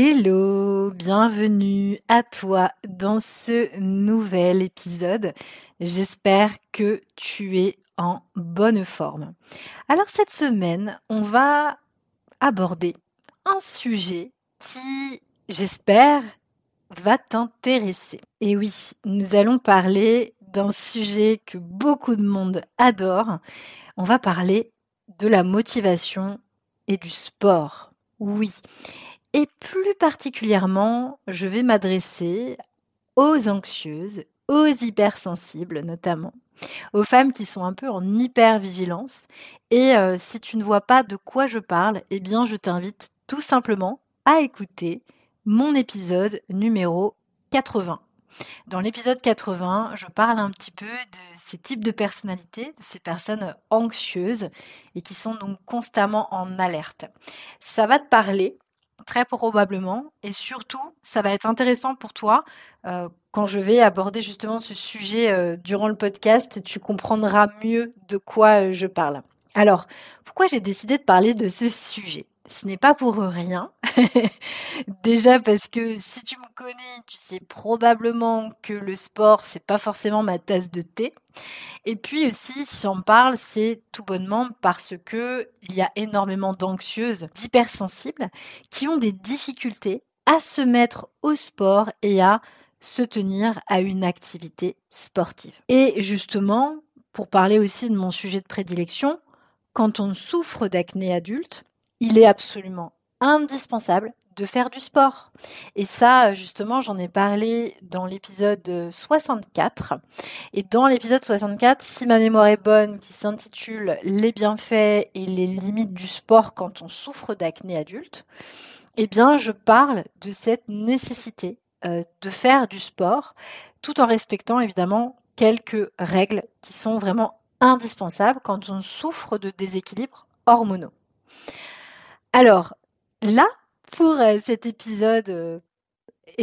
Hello, bienvenue à toi dans ce nouvel épisode. J'espère que tu es en bonne forme. Alors cette semaine, on va aborder un sujet qui, j'espère, va t'intéresser. Et oui, nous allons parler d'un sujet que beaucoup de monde adore. On va parler de la motivation et du sport. Oui. Et plus particulièrement, je vais m'adresser aux anxieuses, aux hypersensibles notamment, aux femmes qui sont un peu en hypervigilance. Et euh, si tu ne vois pas de quoi je parle, eh bien je t'invite tout simplement à écouter mon épisode numéro 80. Dans l'épisode 80, je parle un petit peu de ces types de personnalités, de ces personnes anxieuses et qui sont donc constamment en alerte. Ça va te parler très probablement. Et surtout, ça va être intéressant pour toi euh, quand je vais aborder justement ce sujet euh, durant le podcast. Tu comprendras mieux de quoi euh, je parle. Alors, pourquoi j'ai décidé de parler de ce sujet? Ce n'est pas pour rien. Déjà parce que si tu me connais, tu sais probablement que le sport, c'est pas forcément ma tasse de thé. Et puis aussi, si on parle, c'est tout bonnement parce que il y a énormément d'anxieuses, d'hypersensibles, qui ont des difficultés à se mettre au sport et à se tenir à une activité sportive. Et justement, pour parler aussi de mon sujet de prédilection, quand on souffre d'acné adulte, il est absolument indispensable de faire du sport. Et ça, justement, j'en ai parlé dans l'épisode 64. Et dans l'épisode 64, si ma mémoire est bonne, qui s'intitule Les bienfaits et les limites du sport quand on souffre d'acné adulte, eh bien, je parle de cette nécessité euh, de faire du sport, tout en respectant évidemment quelques règles qui sont vraiment indispensables quand on souffre de déséquilibres hormonaux. Alors, là, pour euh, cet épisode, euh,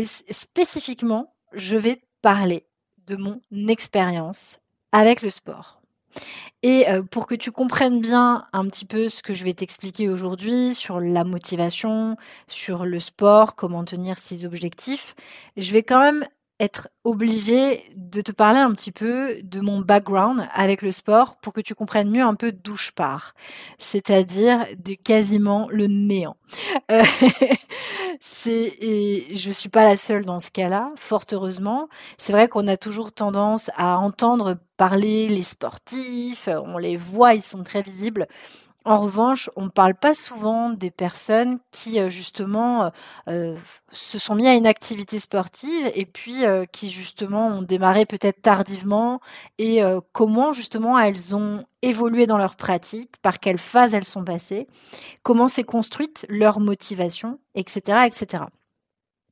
spécifiquement, je vais parler de mon expérience avec le sport. Et euh, pour que tu comprennes bien un petit peu ce que je vais t'expliquer aujourd'hui sur la motivation, sur le sport, comment tenir ses objectifs, je vais quand même être obligée de te parler un petit peu de mon background avec le sport pour que tu comprennes mieux un peu d'où je pars, c'est-à-dire de quasiment le néant. Euh, c'est et je suis pas la seule dans ce cas-là, fort heureusement. C'est vrai qu'on a toujours tendance à entendre parler les sportifs, on les voit, ils sont très visibles. En revanche, on ne parle pas souvent des personnes qui euh, justement euh, euh, se sont mis à une activité sportive et puis qui justement ont démarré peut-être tardivement et comment justement elles ont évolué dans leur pratique, par quelle phase elles sont passées, comment s'est construite leur motivation, etc., etc.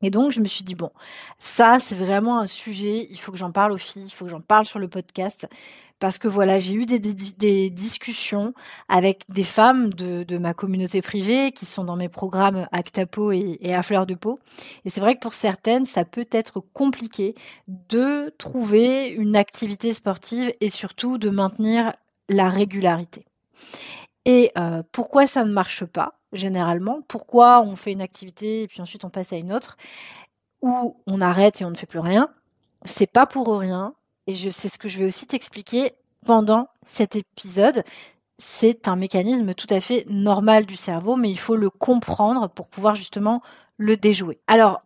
Et donc, je me suis dit, bon, ça, c'est vraiment un sujet, il faut que j'en parle aux filles, il faut que j'en parle sur le podcast, parce que voilà, j'ai eu des, discussions avec des femmes de, ma communauté privée qui sont dans mes programmes Actapo et, et à fleur de peau. Et c'est vrai que pour certaines, ça peut être compliqué de trouver une activité sportive et surtout de maintenir la régularité. Et euh, pourquoi ça ne marche pas? Généralement Pourquoi on fait une activité et puis ensuite on passe à une autre Ou on arrête et on ne fait plus rien C'est pas pour rien et c'est ce que je vais aussi t'expliquer pendant cet épisode. C'est un mécanisme tout à fait normal du cerveau, mais il faut le comprendre pour pouvoir justement le déjouer. Alors,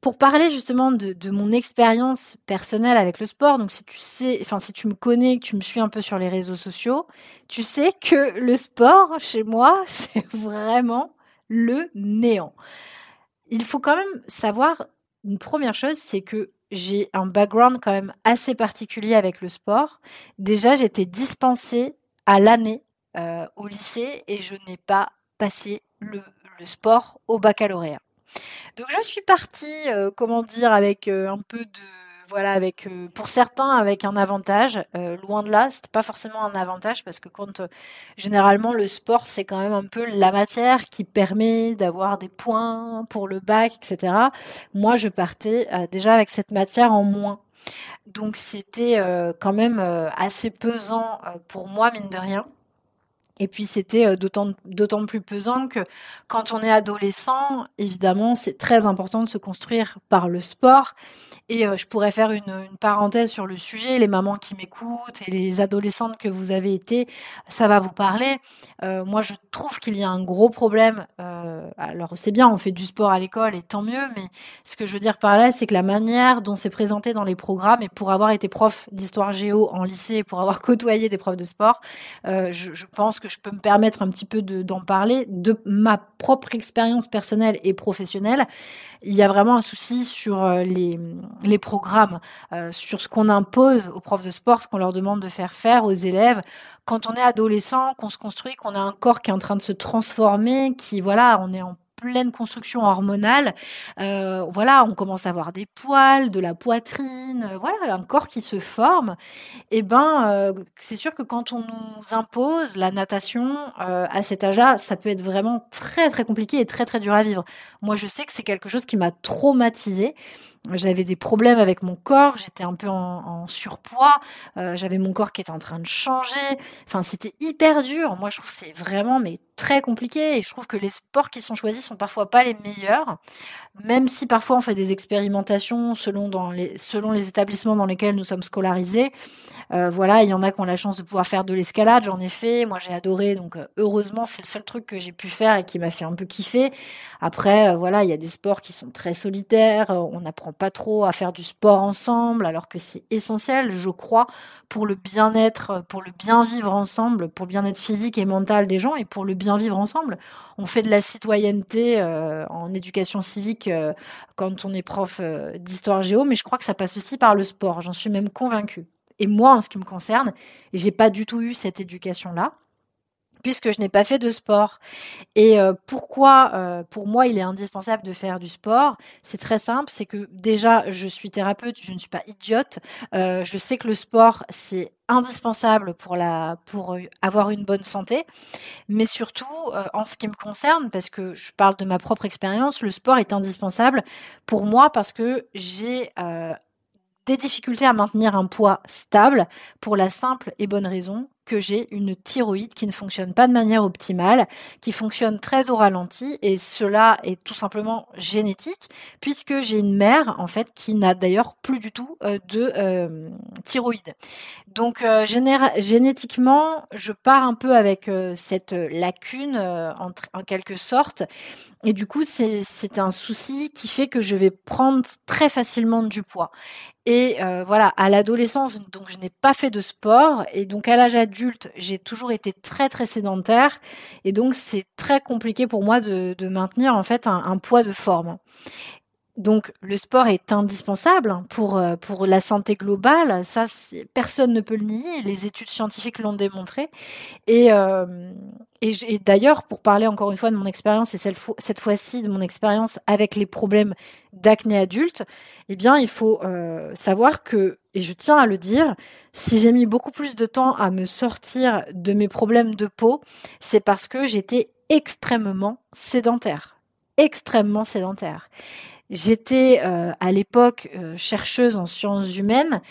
pour parler justement de, mon expérience personnelle avec le sport, donc si tu sais, enfin si tu me connais, que tu me suis un peu sur les réseaux sociaux, tu sais que le sport chez moi, c'est vraiment le néant. Il faut quand même savoir une première chose, c'est que j'ai un background quand même assez particulier avec le sport. Déjà, j'étais dispensée à l'année euh, au lycée et je n'ai pas passé le, sport au baccalauréat. Donc je suis partie, comment dire, avec un peu de voilà, avec euh, pour certains avec un avantage. Euh, loin de là, c'était pas forcément un avantage parce que quand euh, généralement le sport c'est quand même un peu la matière qui permet d'avoir des points pour le bac, etc. Moi, je partais déjà avec cette matière en moins. Donc c'était quand même assez pesant pour moi, mine de rien. Et puis c'était d'autant plus pesant que quand on est adolescent, évidemment, c'est très important de se construire par le sport. Et je pourrais faire une, parenthèse sur le sujet. Les mamans qui m'écoutent et les adolescentes que vous avez été, ça va vous parler. Euh, moi, je trouve qu'il y a un gros problème. Euh, alors, c'est bien, on fait du sport à l'école et tant mieux. Mais ce que je veux dire par là, c'est que la manière dont c'est présenté dans les programmes, et pour avoir été prof d'histoire géo en lycée, pour avoir côtoyé des profs de sport, euh, je, pense que je peux me permettre un petit peu d'en parler de ma propre expérience personnelle et professionnelle. Il y a vraiment un souci sur les les programmes, euh, sur ce qu'on impose aux profs de sport, ce qu'on leur demande de faire faire aux élèves. Quand on est adolescent, qu'on se construit, qu'on a un corps qui est en train de se transformer, qui voilà, on est en pleine construction hormonale, euh, voilà, on commence à avoir des poils, de la poitrine, euh, voilà, un corps qui se forme. Et eh ben, euh, c'est sûr que quand on nous impose la natation à cet âge-là, ça peut être vraiment très très compliqué et très très dur à vivre. Moi, je sais que c'est quelque chose qui m'a traumatisée. J'avais des problèmes avec mon corps, j'étais un peu en, surpoids, j'avais mon corps qui était en train de changer. Enfin, c'était hyper dur. Moi, je trouve que c'est vraiment mais très compliqué et je trouve que les sports qui sont choisis sont parfois pas les meilleurs, même si parfois on fait des expérimentations selon, les, selon les établissements dans lesquels nous sommes scolarisés. Euh, voilà, il y en a qui ont la chance de pouvoir faire de l'escalade, j'en ai fait, moi j'ai adoré, donc euh, heureusement c'est le seul truc que j'ai pu faire et qui m'a fait un peu kiffer. Après, euh, voilà, il y a des sports qui sont très solitaires, on n'apprend pas trop à faire du sport ensemble, alors que c'est essentiel, je crois, pour le bien-être, pour le bien vivre ensemble, pour le bien-être physique et mental des gens et pour le bien vivre ensemble. On fait de la citoyenneté en éducation civique quand on est prof d'histoire géo, mais je crois que ça passe aussi par le sport, j'en suis même convaincue. Et moi, en ce qui me concerne, j'ai pas du tout eu cette éducation-là puisque je n'ai pas fait de sport. Et euh, pourquoi, euh, pour moi, il est indispensable de faire du sport? C'est très simple, c'est que déjà, je suis thérapeute, je ne suis pas idiote. Euh, je sais que le sport, c'est indispensable pour, la, pour avoir une bonne santé, mais surtout, en ce qui me concerne, parce que je parle de ma propre expérience, le sport est indispensable pour moi parce que j'ai des difficultés à maintenir un poids stable pour la simple et bonne raison que j'ai une thyroïde qui ne fonctionne pas de manière optimale, qui fonctionne très au ralenti et cela est tout simplement génétique puisque j'ai une mère en fait qui n'a d'ailleurs plus du tout euh, de euh, thyroïde. Donc euh, génétiquement, je pars un peu avec cette lacune en, en, quelque sorte et du coup c'est un souci qui fait que je vais prendre très facilement du poids. Et voilà, à l'adolescence, donc je n'ai pas fait de sport et donc à l'âge adulte j'ai toujours été très très sédentaire et donc c'est très compliqué pour moi de, maintenir en fait un, poids de forme. Donc le sport est indispensable pour, euh, la santé globale, ça personne ne peut le nier, les études scientifiques l'ont démontré. Et, euh, d'ailleurs, pour parler encore une fois de mon expérience, et cette fois-ci de mon expérience avec les problèmes d'acné adulte, eh bien il faut euh, savoir que, et je tiens à le dire, si j'ai mis beaucoup plus de temps à me sortir de mes problèmes de peau, c'est parce que j'étais extrêmement sédentaire. Extrêmement sédentaire. J'étais euh, à l'époque euh, chercheuse en sciences humaines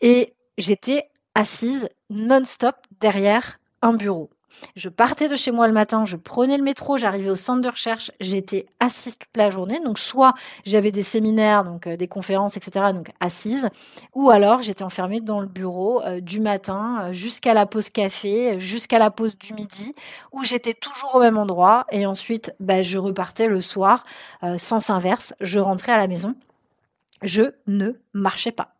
et j'étais assise non-stop derrière un bureau. Je partais de chez moi le matin, je prenais le métro, j'arrivais au centre de recherche, j'étais assise toute la journée. Donc soit j'avais des séminaires, donc euh, des conférences, etc. Donc assise, ou alors j'étais enfermée dans le bureau du matin jusqu'à la pause café, jusqu'à la pause du midi, où j'étais toujours au même endroit. Et ensuite, bah, je repartais le soir, sens inverse, je rentrais à la maison. Je ne marchais pas.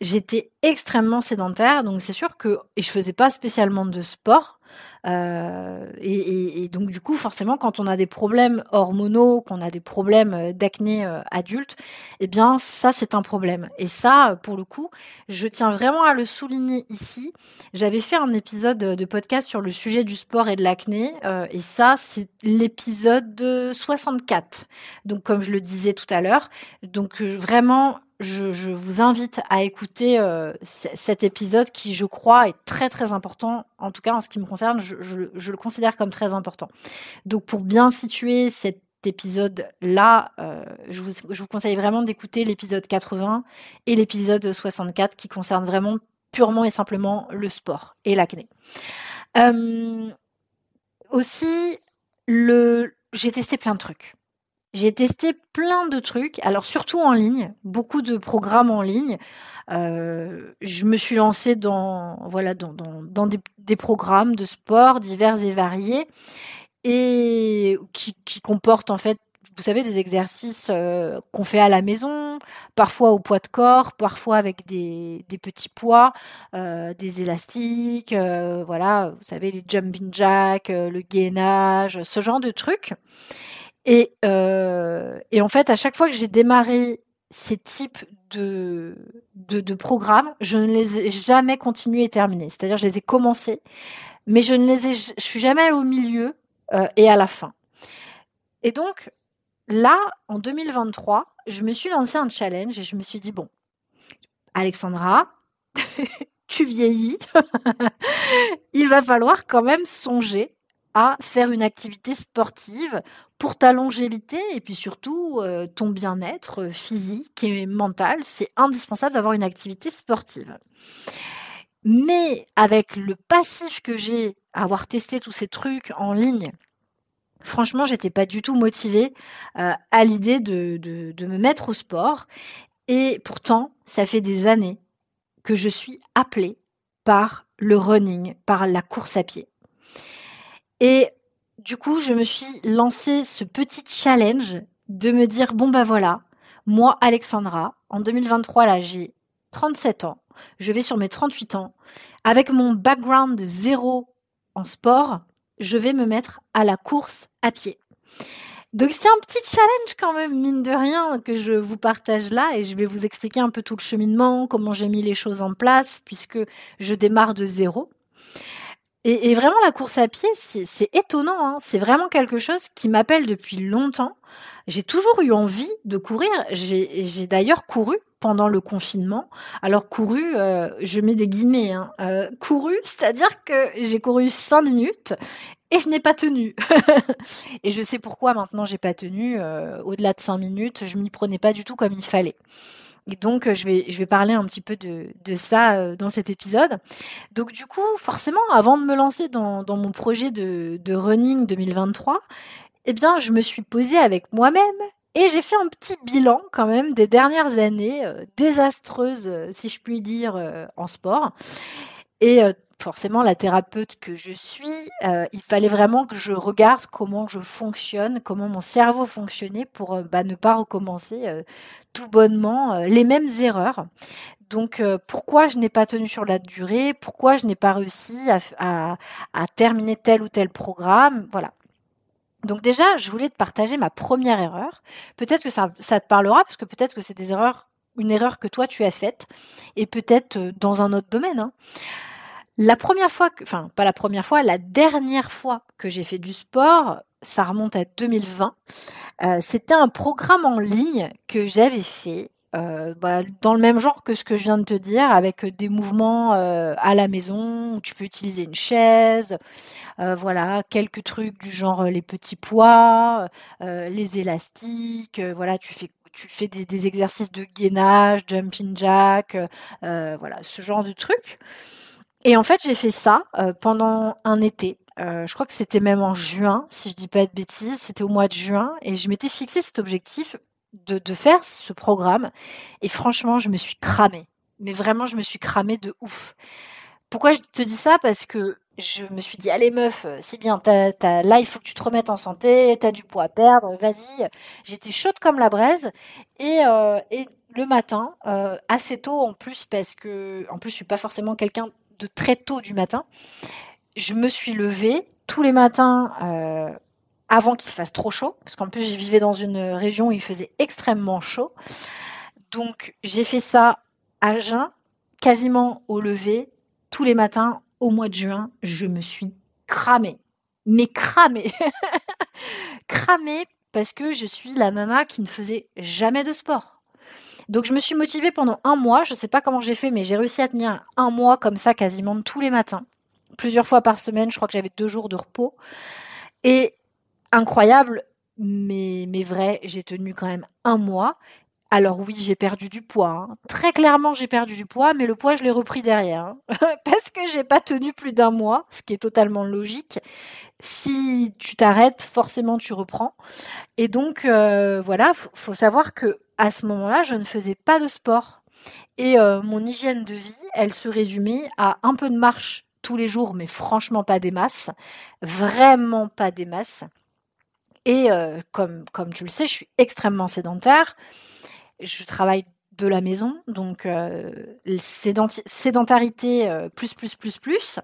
J'étais extrêmement sédentaire, donc c'est sûr que et je faisais pas spécialement de sport. Euh, et, donc du coup, forcément, quand on a des problèmes hormonaux, qu'on a des problèmes euh, d'acné euh, adulte, eh bien ça c'est un problème. Et ça, pour le coup, je tiens vraiment à le souligner ici. J'avais fait un épisode de podcast sur le sujet du sport et de l'acné, et ça c'est l'épisode 64. Donc comme je le disais tout à l'heure, donc vraiment je, vous invite à écouter euh, cet épisode qui, je crois, est très très important. En tout cas, en ce qui me concerne, je, le considère comme très important. Donc, pour bien situer cet épisode-là, euh, je, vous, conseille vraiment d'écouter l'épisode 80 et l'épisode 64 qui concernent vraiment purement et simplement le sport et l'acné. Euh, aussi, j'ai testé plein de trucs. J'ai testé plein de trucs, alors surtout en ligne, beaucoup de programmes en ligne. Euh, je me suis lancée dans, voilà, dans, des, programmes de sport divers et variés et qui, comportent en fait, vous savez, des exercices euh, qu'on fait à la maison, parfois au poids de corps, parfois avec des, des petits poids, euh, des élastiques, voilà, vous savez, les jumping jacks, le gainage, ce genre de trucs. Et, euh, et en fait, à chaque fois que j'ai démarré ces types de, de, de, programmes, je ne les ai jamais continués et terminés. C'est-à-dire, je les ai commencés, mais je ne les ai, je suis jamais allée au milieu euh, et à la fin. Et donc, là, en 2023, je me suis lancé un challenge et je me suis dit, bon, Alexandra, tu vieillis, il va falloir quand même songer à faire une activité sportive pour ta longévité et puis surtout euh, ton bien-être physique et mental. C'est indispensable d'avoir une activité sportive. Mais avec le passif que j'ai avoir testé tous ces trucs en ligne, franchement, j'étais pas du tout motivée euh, à l'idée de, de me mettre au sport. Et pourtant, ça fait des années que je suis appelée par le running, par la course à pied. Et du coup, je me suis lancé ce petit challenge de me dire bon bah voilà, moi Alexandra, en 2023 là, j'ai 37 ans, je vais sur mes 38 ans, avec mon background de zéro en sport, je vais me mettre à la course à pied. Donc c'est un petit challenge quand même, mine de rien, que je vous partage là et je vais vous expliquer un peu tout le cheminement, comment j'ai mis les choses en place, puisque je démarre de zéro. Et, vraiment, la course à pied, c'est étonnant. Hein. C'est vraiment quelque chose qui m'appelle depuis longtemps. J'ai toujours eu envie de courir. J'ai d'ailleurs couru pendant le confinement. Alors couru, euh, je mets des guillemets, hein. euh, couru, c'est-à-dire que j'ai couru cinq minutes et je n'ai pas tenu. et je sais pourquoi maintenant j'ai pas tenu. Euh, au-delà de cinq minutes, je m'y prenais pas du tout comme il fallait. Donc, euh, je vais, je vais parler un petit peu de, ça euh, dans cet épisode. Donc, du coup, forcément, avant de me lancer dans, dans mon projet de, de running 2023, eh bien, je me suis posée avec moi-même et j'ai fait un petit bilan quand même des dernières années euh, désastreuses, si je puis dire, en sport. Et forcément la thérapeute que je suis, euh, il fallait vraiment que je regarde comment je fonctionne, comment mon cerveau fonctionnait pour euh, bah, ne pas recommencer euh, tout bonnement les mêmes erreurs. Donc pourquoi je n'ai pas tenu sur la durée, pourquoi je n'ai pas réussi à, terminer tel ou tel programme, voilà. Donc déjà, je voulais te partager ma première erreur. Peut-être que ça, te parlera, parce que peut-être que c'est des erreurs, une erreur que toi tu as faite, et peut-être dans un autre domaine. Hein. La première fois, que, enfin pas la première fois, la dernière fois que j'ai fait du sport, ça remonte à 2020. Euh, c'était un programme en ligne que j'avais fait. Euh, bah, dans le même genre que ce que je viens de te dire, avec des mouvements euh, à la maison où tu peux utiliser une chaise, voilà, quelques trucs du genre les petits poids, les élastiques, voilà, tu fais tu fais des, des, exercices de gainage, jumping jack, voilà, ce genre de trucs. Et en fait, j'ai fait ça euh, pendant un été. Euh, je crois que c'était même en juin, si je dis pas de bêtises. C'était au mois de juin, et je m'étais fixé cet objectif de, de, faire ce programme. Et franchement, je me suis cramée. Mais vraiment, je me suis cramée de ouf. Pourquoi je te dis ça? Parce que je me suis dit, allez meuf, c'est bien, là il faut que tu te remettes en santé, t'as du poids à perdre, vas-y. J'étais chaude comme la braise. Et, euh, et le matin, euh, assez tôt en plus, parce que en plus je suis pas forcément quelqu'un de très tôt du matin, je me suis levée tous les matins euh, avant qu'il fasse trop chaud, parce qu'en plus, je vivais dans une région où il faisait extrêmement chaud. Donc, j'ai fait ça à jeun, quasiment au lever, tous les matins au mois de juin. Je me suis cramée. Mais cramée. cramée parce que je suis la nana qui ne faisait jamais de sport. Donc je me suis motivée pendant un mois, je ne sais pas comment j'ai fait, mais j'ai réussi à tenir un mois comme ça quasiment tous les matins, plusieurs fois par semaine, je crois que j'avais deux jours de repos. Et incroyable, mais, mais vrai, j'ai tenu quand même un mois. Alors oui, j'ai perdu du poids. Hein. Très clairement, j'ai perdu du poids, mais le poids, je l'ai repris derrière. Hein. Parce que j'ai pas tenu plus d'un mois, ce qui est totalement logique. Si tu t'arrêtes, forcément, tu reprends. Et donc, euh, voilà, faut savoir que à ce moment-là, je ne faisais pas de sport. Et euh, mon hygiène de vie, elle se résumait à un peu de marche tous les jours, mais franchement pas des masses. Vraiment pas des masses. Et euh, comme, comme tu le sais, je suis extrêmement sédentaire je travaille de la maison, donc euh, sédentarité euh, plus plus plus plus,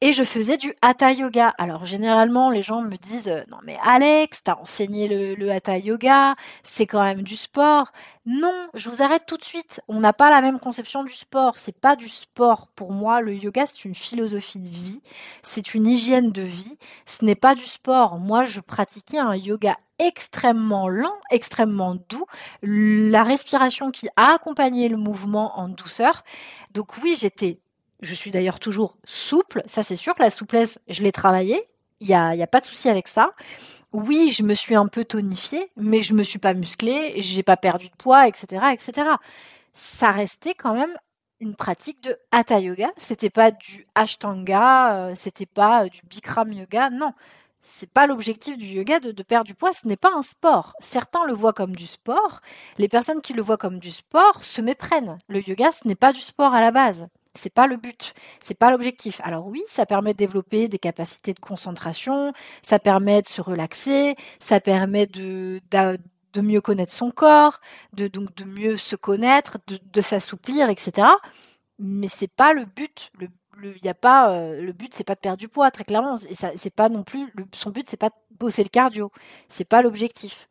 et je faisais du hatha yoga. Alors généralement les gens me disent euh, non mais Alex, t'as enseigné le, le hatha yoga, c'est quand même du sport. Non, je vous arrête tout de suite. On n'a pas la même conception du sport. C'est pas du sport pour moi. Le yoga c'est une philosophie de vie, c'est une hygiène de vie. Ce n'est pas du sport. Moi je pratiquais un yoga extrêmement lent, extrêmement doux, la respiration qui a accompagné le mouvement en douceur. Donc oui, j'étais, je suis d'ailleurs toujours souple, ça c'est sûr, la souplesse, je l'ai travaillée, il n'y a, y a pas de souci avec ça. Oui, je me suis un peu tonifiée, mais je me suis pas musclée, j'ai pas perdu de poids, etc., etc. Ça restait quand même une pratique de hatha yoga. C'était pas du ashtanga, euh, c'était pas du bikram yoga, non c'est pas l'objectif du yoga de, perdre du poids, ce n'est pas un sport. Certains le voient comme du sport. Les personnes qui le voient comme du sport se méprennent. Le yoga, ce n'est pas du sport à la base. C'est pas le but, c'est pas l'objectif. Alors oui, ça permet de développer des capacités de concentration, ça permet de se relaxer, ça permet de, de, mieux connaître son corps, de donc de mieux se connaître, de, de s'assouplir, etc. Mais c'est pas le but. Le le, y a pas, euh, le but, c'est pas de perdre du poids, très clairement. Et c'est pas non plus, son but, c'est pas de bosser le cardio. C'est pas l'objectif.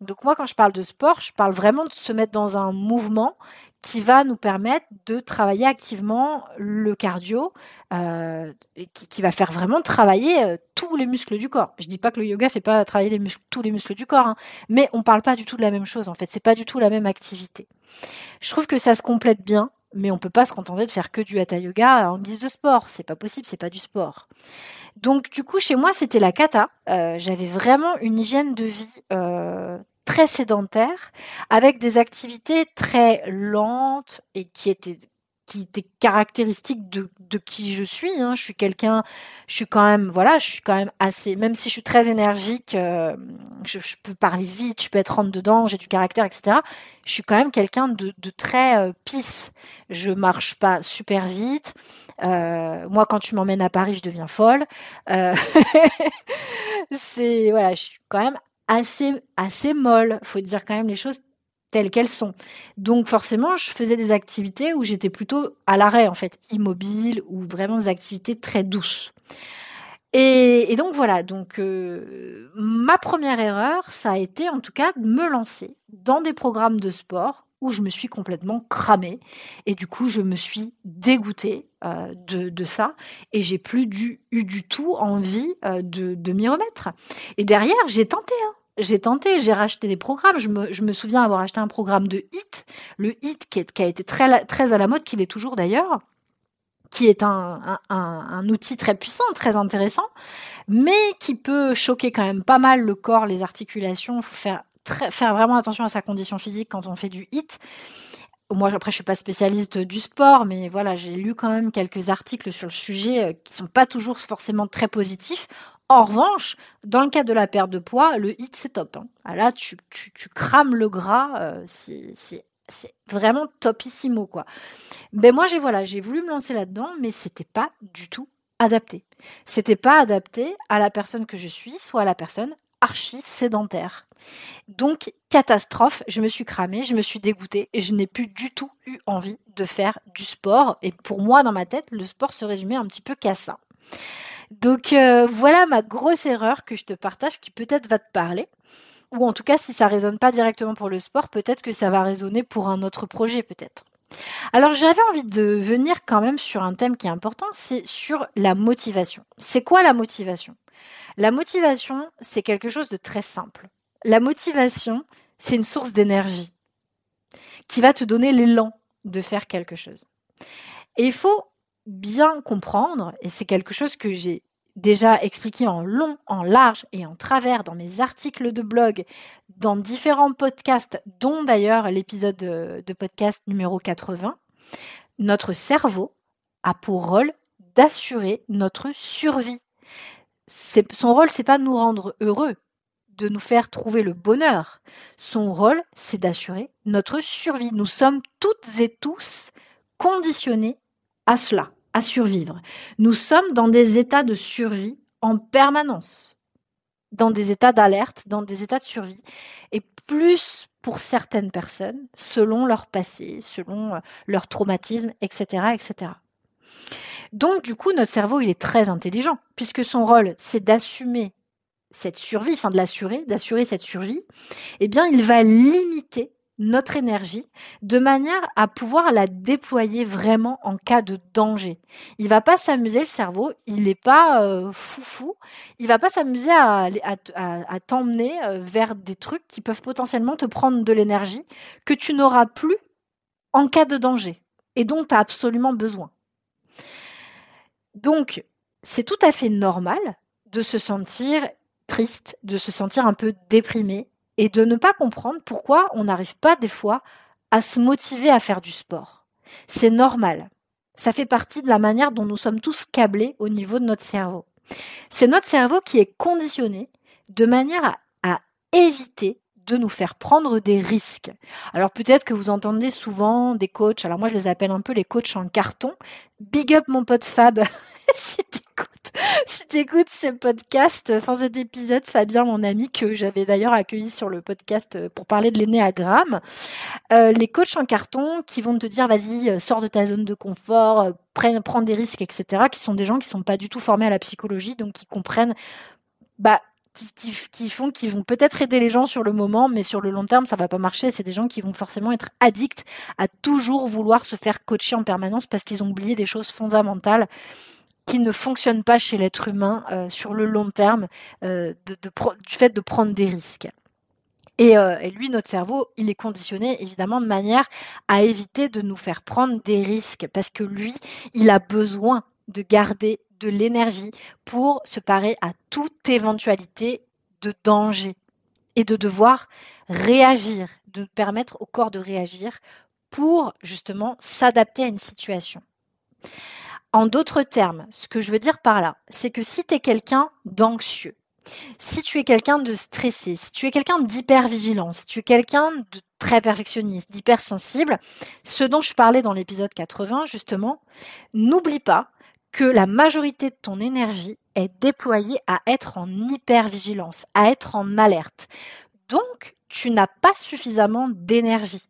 Donc moi, quand je parle de sport, je parle vraiment de se mettre dans un mouvement qui va nous permettre de travailler activement le cardio, euh, qui, va faire vraiment travailler euh, tous les muscles du corps. Je dis pas que le yoga fait pas travailler tous les muscles du corps, hein, mais on parle pas du tout de la même chose. En fait, c'est pas du tout la même activité. Je trouve que ça se complète bien mais on peut pas se contenter de faire que du hatha yoga en guise de sport. C'est pas possible, c'est pas du sport. Donc du coup, chez moi, c'était la kata. Euh, j'avais vraiment une hygiène de vie euh, très sédentaire, avec des activités très lentes et qui étaient qui était caractéristique de, qui je suis. Hein. Je suis quelqu'un, je suis quand même, voilà, je suis quand même assez, même si je suis très énergique, euh, je, peux parler vite, je peux être rentre dedans, j'ai du caractère, etc. Je suis quand même quelqu'un de, de, très euh, pisse. Je marche pas super vite. Euh, moi, quand tu m'emmènes à Paris, je deviens folle. Euh, c'est voilà, je suis quand même assez assez molle. Faut dire quand même les choses telles qu'elles sont. Donc forcément, je faisais des activités où j'étais plutôt à l'arrêt, en fait, immobile, ou vraiment des activités très douces. Et, donc voilà, donc euh, ma première erreur, ça a été en tout cas de me lancer dans des programmes de sport où je me suis complètement cramée et du coup je me suis dégoûtée euh, de, ça et j'ai plus eu du tout envie euh, de, de m'y remettre. Et derrière j'ai tenté, hein, j'ai tenté, j'ai racheté des programmes. Je me, souviens avoir acheté un programme de HIT, le HIT qui, a été très, à la mode, qu'il est toujours d'ailleurs, qui est un, outil très puissant, très intéressant, mais qui peut choquer quand même pas mal le corps, les articulations. Il faut faire, faire vraiment attention à sa condition physique quand on fait du HIT. Moi, après, je suis pas spécialiste du sport, mais voilà, j'ai lu quand même quelques articles sur le sujet euh, qui sont pas toujours forcément très positifs. En revanche, dans le cas de la perte de poids, le hit, c'est top. Hein. Ah, là, tu, crames le gras, euh, c'est vraiment topissimo, quoi. Ben moi, j'ai voilà, j'ai voulu me lancer là-dedans, mais c'était pas du tout adapté. C'était pas adapté à la personne que je suis, soit à la personne archi sédentaire. Donc, catastrophe, je me suis cramée, je me suis dégoûtée et je n'ai plus du tout eu envie de faire du sport. Et pour moi, dans ma tête, le sport se résumait un petit peu qu'à ça. Donc euh, voilà ma grosse erreur que je te partage qui peut-être va te parler. Ou en tout cas, si ça résonne pas directement pour le sport, peut-être que ça va résonner pour un autre projet, peut-être. Alors j'avais envie de venir quand même sur un thème qui est important, c'est sur la motivation. C'est quoi la motivation? La motivation, c'est quelque chose de très simple. La motivation, c'est une source d'énergie qui va te donner l'élan de faire quelque chose. Et il faut bien comprendre, et c'est quelque chose que j'ai déjà expliqué en long, en large et en travers dans mes articles de blog, dans différents podcasts, dont d'ailleurs l'épisode de, podcast numéro 80, notre cerveau a pour rôle d'assurer notre survie. Son rôle, c'est pas de nous rendre heureux, de nous faire trouver le bonheur. Son rôle, c'est d'assurer notre survie. Nous sommes toutes et tous conditionnés à cela survivre. Nous sommes dans des états de survie en permanence, dans des états d'alerte, dans des états de survie. Et plus pour certaines personnes, selon leur passé, selon euh, leur traumatisme, etc., etc. Donc, du coup, notre cerveau, il est très intelligent, puisque son rôle, c'est d'assumer cette survie, enfin de l'assurer, d'assurer cette survie, eh bien, il va limiter notre énergie de manière à pouvoir la déployer vraiment en cas de danger. Il va pas s'amuser le cerveau, il n'est pas euh, foufou, il va pas s'amuser à, t'emmener euh, vers des trucs qui peuvent potentiellement te prendre de l'énergie que tu n'auras plus en cas de danger et dont tu as absolument besoin. Donc, c'est tout à fait normal de se sentir triste, de se sentir un peu déprimé, et de ne pas comprendre pourquoi on n'arrive pas des fois à se motiver à faire du sport. C'est normal. Ça fait partie de la manière dont nous sommes tous câblés au niveau de notre cerveau. C'est notre cerveau qui est conditionné de manière à, éviter de nous faire prendre des risques. Alors peut-être que vous entendez souvent des coachs, alors moi je les appelle un peu les coachs en carton. Big up mon pote Fab, si si t'écoutes ce podcast, enfin cet épisode, Fabien, mon ami, que j'avais d'ailleurs accueilli sur le podcast pour parler de l'énéagramme. Euh, les coachs en carton qui vont te dire vas-y, euh, sors de ta zone de confort, euh, prends, des risques, etc., qui sont des gens qui sont pas du tout formés à la psychologie, donc qui comprennent bah, qui, font qu'ils vont peut-être aider les gens sur le moment, mais sur le long terme, ça va pas marcher. C'est des gens qui vont forcément être addicts à toujours vouloir se faire coacher en permanence parce qu'ils ont oublié des choses fondamentales qui ne fonctionnent pas chez l'être humain euh, sur le long terme euh, de, du fait de prendre des risques. Et, euh, et, lui, notre cerveau, il est conditionné évidemment de manière à éviter de nous faire prendre des risques parce que lui, il a besoin de garder de l'énergie pour se parer à toute éventualité de danger et de devoir réagir, de permettre au corps de réagir pour justement s'adapter à une situation. En d'autres termes, ce que je veux dire par là, c'est que si tu es quelqu'un d'anxieux, si tu es quelqu'un de stressé, si tu es quelqu'un d'hyper-vigilant, si tu es quelqu'un de très perfectionniste, d'hypersensible, ce dont je parlais dans l'épisode 80 justement, n'oublie pas que la majorité de ton énergie est déployée à être en hypervigilance, à être en alerte. Donc, tu n'as pas suffisamment d'énergie.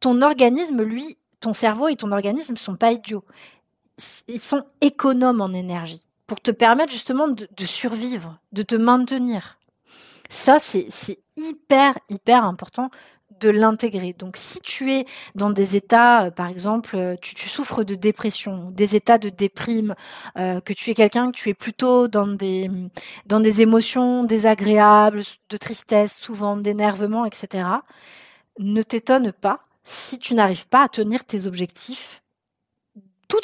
Ton organisme, lui, ton cerveau et ton organisme ne sont pas idiots. Ils sont économes en énergie pour te permettre justement de, survivre, de te maintenir. Ça, c'est hyper, hyper important de l'intégrer. Donc si tu es dans des états, euh, par exemple, euh, tu, souffres de dépression, des états de déprime, euh, que tu es quelqu'un que tu es plutôt dans des, dans des émotions désagréables, de tristesse, souvent d'énervement, etc., ne t'étonne pas si tu n'arrives pas à tenir tes objectifs. Tout,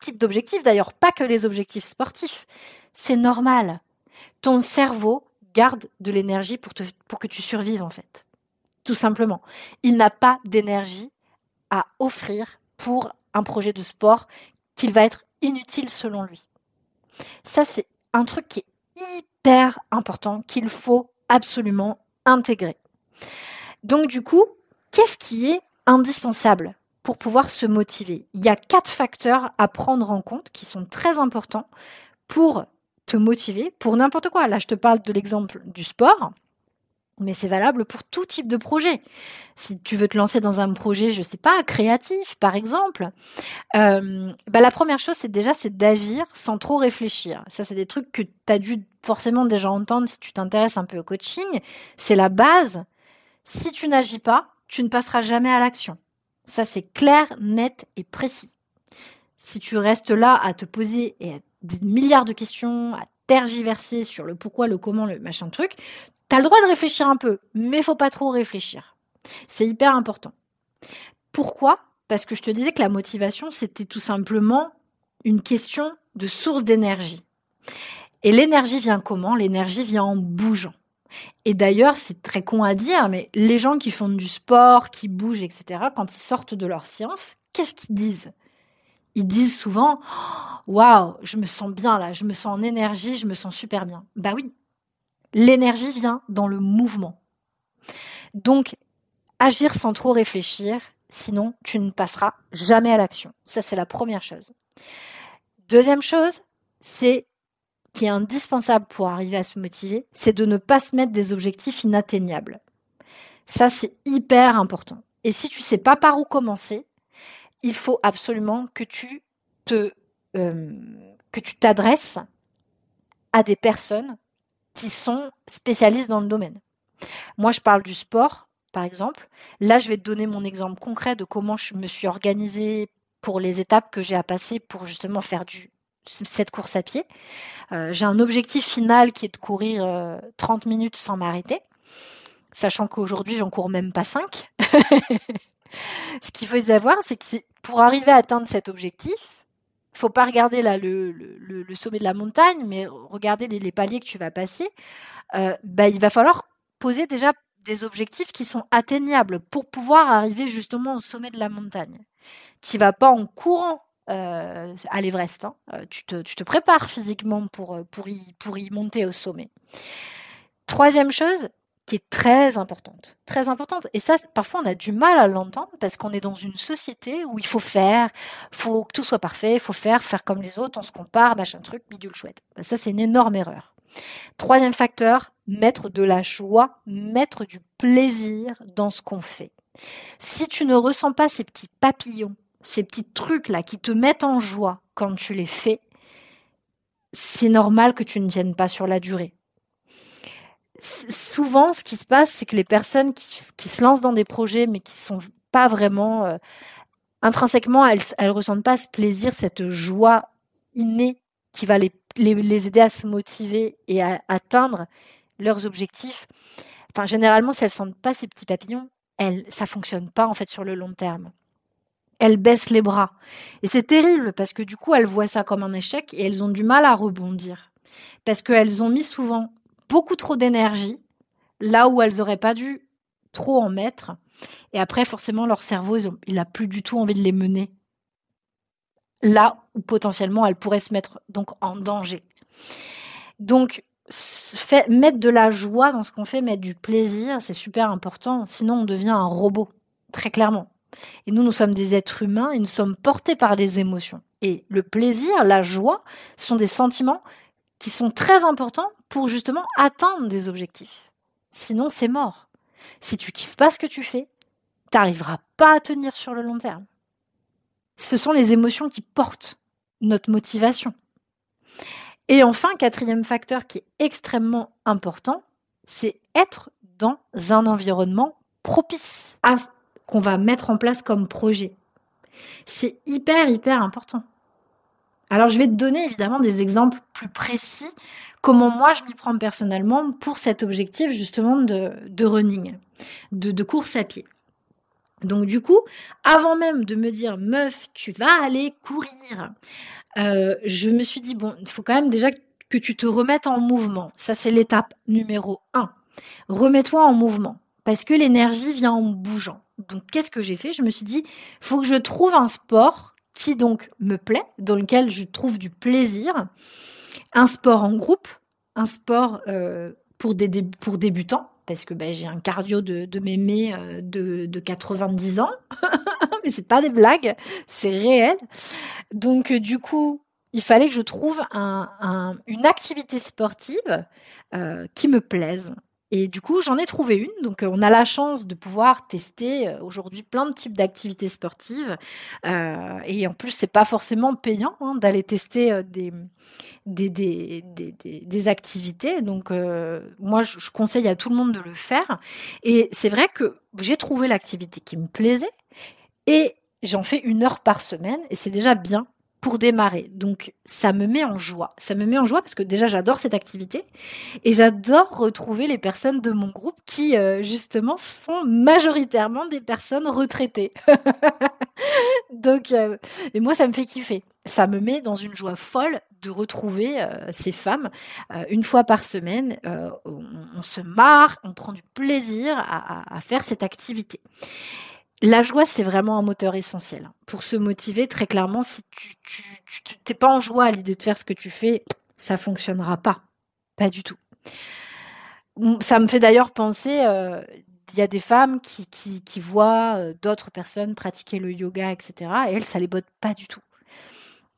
type d'objectifs d'ailleurs, pas que les objectifs sportifs. C'est normal. Ton cerveau garde de l'énergie pour, pour que tu survives en fait tout simplement. Il n'a pas d'énergie à offrir pour un projet de sport qu'il va être inutile selon lui. Ça, c'est un truc qui est hyper important, qu'il faut absolument intégrer. Donc du coup, qu'est-ce qui est indispensable? Pour pouvoir se motiver Il y a quatre facteurs à prendre en compte qui sont très importants pour te motiver pour n'importe quoi. Là, je te parle de l'exemple du sport. Mais c'est valable pour tout type de projet. Si tu veux te lancer dans un projet, je sais pas, créatif, par exemple, euh, bah la première chose, c'est déjà d'agir sans trop réfléchir. Ça, c'est des trucs que tu as dû forcément déjà entendre si tu t'intéresses un peu au coaching. C'est la base. Si tu n'agis pas, tu ne passeras jamais à l'action. Ça, c'est clair, net et précis. Si tu restes là à te poser des milliards de questions, à tergiverser sur le pourquoi, le comment, le machin truc, tu as le droit de réfléchir un peu, mais faut pas trop réfléchir. C'est hyper important. Pourquoi? Parce que je te disais que la motivation, c'était tout simplement une question de source d'énergie. Et l'énergie vient comment? L'énergie vient en bougeant. Et d'ailleurs, c'est très con à dire, mais les gens qui font du sport, qui bougent, etc., quand ils sortent de leur séance, qu'est-ce qu'ils disent? Ils disent souvent Waouh, je me sens bien là, je me sens en énergie, je me sens super bien. Bah oui, l'énergie vient dans le mouvement. Donc, agir sans trop réfléchir, sinon tu ne passeras jamais à l'action. Ça, c'est la première chose. Deuxième chose, c'est indispensable pour arriver à se motiver, c'est de ne pas se mettre des objectifs inatteignables. Ça, c'est hyper important. Et si tu sais pas par où commencer, il faut absolument que tu te euh, que tu t'adresses à des personnes qui sont spécialistes dans le domaine. Moi, je parle du sport, par exemple. Là, je vais te donner mon exemple concret de comment je me suis organisée pour les étapes que j'ai à passer pour justement faire du, cette course à pied. Euh, j'ai un objectif final qui est de courir 30 euh, minutes sans m'arrêter, sachant qu'aujourd'hui, j'en cours même pas 5. Ce qu'il faut savoir, c'est que pour arriver à atteindre cet objectif, faut pas regarder là le, le, sommet de la montagne, mais regarder les, paliers que tu vas passer. Euh, bah, il va falloir poser déjà des objectifs qui sont atteignables pour pouvoir arriver justement au sommet de la montagne. Tu vas pas en courant euh, à l'Everest. Hein. Euh, tu, te, prépares physiquement pour, pour, y, pour y monter au sommet. Troisième chose, qui est très importante. Très importante. Et ça, parfois, on a du mal à l'entendre parce qu'on est dans une société où il faut faire, faut que tout soit parfait, il faut faire, faire comme les autres, on se compare, machin truc, bidule chouette. Ben, ça, c'est une énorme erreur. Troisième facteur, mettre de la joie, mettre du plaisir dans ce qu'on fait. Si tu ne ressens pas ces petits papillons, ces petits trucs-là qui te mettent en joie quand tu les fais, c'est normal que tu ne tiennes pas sur la durée souvent, ce qui se passe, c'est que les personnes qui, se lancent dans des projets, mais qui sont pas vraiment euh, intrinsèquement, elles, elles ressentent pas ce plaisir, cette joie innée qui va les, aider à se motiver et à atteindre leurs objectifs. Enfin, généralement, si elles sentent pas ces petits papillons, ça fonctionne pas en fait sur le long terme. Elles baissent les bras. Et c'est terrible parce que du coup, elles voient ça comme un échec et elles ont du mal à rebondir. Parce qu'elles ont mis souvent beaucoup trop d'énergie là où elles n'auraient pas dû trop en mettre. Et après, forcément, leur cerveau, il n'a plus du tout envie de les mener là où potentiellement elles pourraient se mettre donc en danger. Donc, mettre de la joie dans ce qu'on fait, mettre du plaisir, c'est super important. Sinon, on devient un robot, très clairement. Et nous, nous sommes des êtres humains et nous sommes portés par des émotions. Et le plaisir, la joie, sont des sentiments qui sont très importants pour justement atteindre des objectifs. Sinon, c'est mort. Si tu kiffes pas ce que tu fais, tu n'arriveras pas à tenir sur le long terme. Ce sont les émotions qui portent notre motivation. Et enfin, quatrième facteur qui est extrêmement important, c'est être dans un environnement propice à qu'on va mettre en place comme projet. C'est hyper, hyper important. Alors, je vais te donner évidemment des exemples plus précis, comment moi je m'y prends personnellement pour cet objectif justement de, running, de, course à pied. Donc du coup, avant même de me dire meuf, tu vas aller courir, euh, je me suis dit bon, il faut quand même déjà que tu te remettes en mouvement. Ça c'est l'étape numéro un. Remets-toi en mouvement parce que l'énergie vient en bougeant. Donc qu'est-ce que j'ai fait? Je me suis dit, faut que je trouve un sport qui donc me plaît, dans lequel je trouve du plaisir, un sport en groupe, un sport euh, pour, débutants, parce que ben, j'ai un cardio de, mémé euh, de, de 90 ans, mais c'est pas des blagues, c'est réel. Donc euh, du coup, il fallait que je trouve un, une activité sportive qui me plaise. Et du coup, j'en ai trouvé une. Donc, on a la chance de pouvoir tester aujourd'hui plein de types d'activités sportives. et en plus, c'est pas forcément payant hein, d'aller tester des, activités. Donc, moi, je conseille à tout le monde de le faire. Et c'est vrai que j'ai trouvé l'activité qui me plaisait. Et j'en fais une heure par semaine. Et c'est déjà bien pour démarrer. Donc ça me met en joie. Ça me met en joie parce que déjà j'adore cette activité et j'adore retrouver les personnes de mon groupe qui euh, justement sont majoritairement des personnes retraitées. Donc euh, et moi ça me fait kiffer. Ça me met dans une joie folle de retrouver euh, ces femmes une fois par semaine. On, se marre, on prend du plaisir à, à faire cette activité. La joie, c'est vraiment un moteur essentiel. Pour se motiver, très clairement, si tu n'es pas en joie à l'idée de faire ce que tu fais, ça fonctionnera pas. Pas du tout. Ça me fait d'ailleurs penser, euh, il y a des femmes qui, voient euh, d'autres personnes pratiquer le yoga, etc. Et elles, ça les botte pas du tout.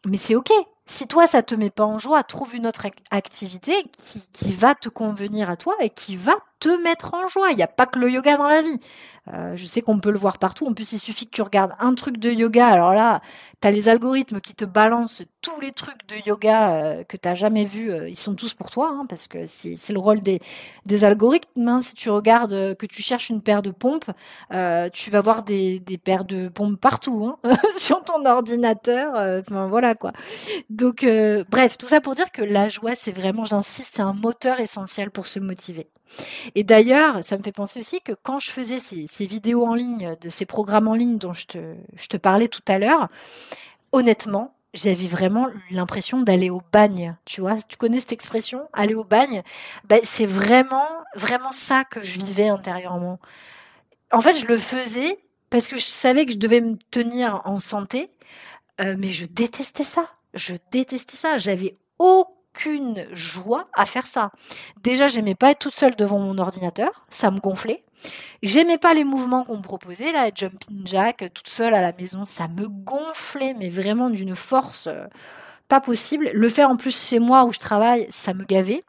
Mais c'est OK. Si toi, ça te met pas en joie, trouve une autre activité qui, qui va te convenir à toi et qui va te mettre en joie. Il n'y a pas que le yoga dans la vie. Euh, je sais qu'on peut le voir partout. En plus, il suffit que tu regardes un truc de yoga. Alors là, tu les algorithmes qui te balancent tous les trucs de yoga euh, que tu n'as jamais vus. Euh, ils sont tous pour toi, hein, parce que c'est le rôle des, des algorithmes. Hein. Si tu regardes que tu cherches une paire de pompes, tu vas voir des, des, paires de pompes partout hein, sur ton ordinateur. Enfin, voilà quoi. Donc, bref, tout ça pour dire que la joie, c'est vraiment, j'insiste, c'est un moteur essentiel pour se motiver. Et d'ailleurs, ça me fait penser aussi que quand je faisais ces, vidéos en ligne, de ces programmes en ligne dont je te, je te parlais tout à l'heure, honnêtement, j'avais vraiment l'impression d'aller au bagne. Tu vois, tu connais cette expression, aller au bagne? Ben, C'est vraiment, vraiment ça que je vivais intérieurement. En fait, je le faisais parce que je savais que je devais me tenir en santé, euh, mais je détestais ça. Je détestais ça. J'avais aucune joie à faire ça. Déjà, j'aimais pas être toute seule devant mon ordinateur, ça me gonflait. J'aimais pas les mouvements qu'on me proposait, là, jumping jack, toute seule à la maison, ça me gonflait, mais vraiment d'une force euh, pas possible. Le faire en plus chez moi où je travaille, ça me gavait.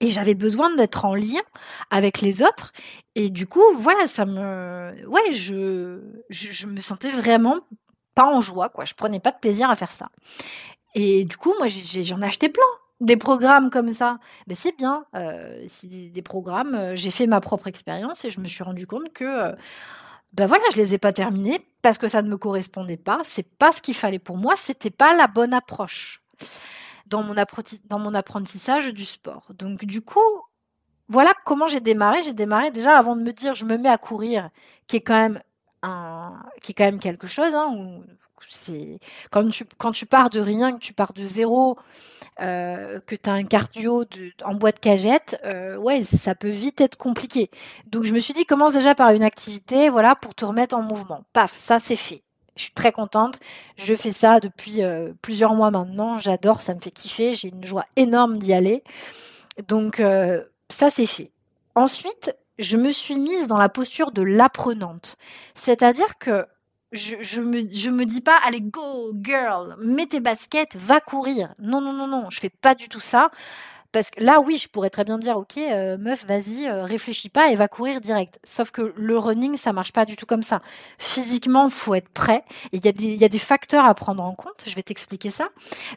Et j'avais besoin d'être en lien avec les autres. Et du coup, voilà, ça me. Ouais, je, je me sentais vraiment pas en joie, quoi. Je prenais pas de plaisir à faire ça. Et du coup, moi, j'en ai, acheté plein des programmes comme ça. Mais c'est bien, euh, c'est des, programmes. Euh, j'ai fait ma propre expérience et je me suis rendu compte que, euh, ben voilà, je les ai pas terminés parce que ça ne me correspondait pas. C'est pas ce qu'il fallait pour moi. C'était pas la bonne approche dans mon, dans mon apprentissage du sport. Donc du coup, voilà comment j'ai démarré. J'ai démarré déjà avant de me dire je me mets à courir, qui est quand même un, qui est quand même quelque chose. Hein, quand tu, quand tu pars de rien, que tu pars de zéro, euh, que tu as un cardio de, en boîte cagette, euh, ouais, ça peut vite être compliqué. Donc je me suis dit, commence déjà par une activité, voilà, pour te remettre en mouvement. Paf, ça c'est fait. Je suis très contente. Je fais ça depuis euh, plusieurs mois maintenant. J'adore, ça me fait kiffer. J'ai une joie énorme d'y aller. Donc ça c'est fait. Ensuite, je me suis mise dans la posture de l'apprenante. C'est-à-dire que je, je, me, je me dis pas, allez, go, girl, mets tes baskets, va courir. Non, non, non, non, je fais pas du tout ça. Parce que là, oui, je pourrais très bien dire, ok, euh, meuf, vas-y, euh, réfléchis pas et va courir direct. Sauf que le running, ça marche pas du tout comme ça. Physiquement, faut être prêt. Il y, y a des facteurs à prendre en compte. Je vais t'expliquer ça.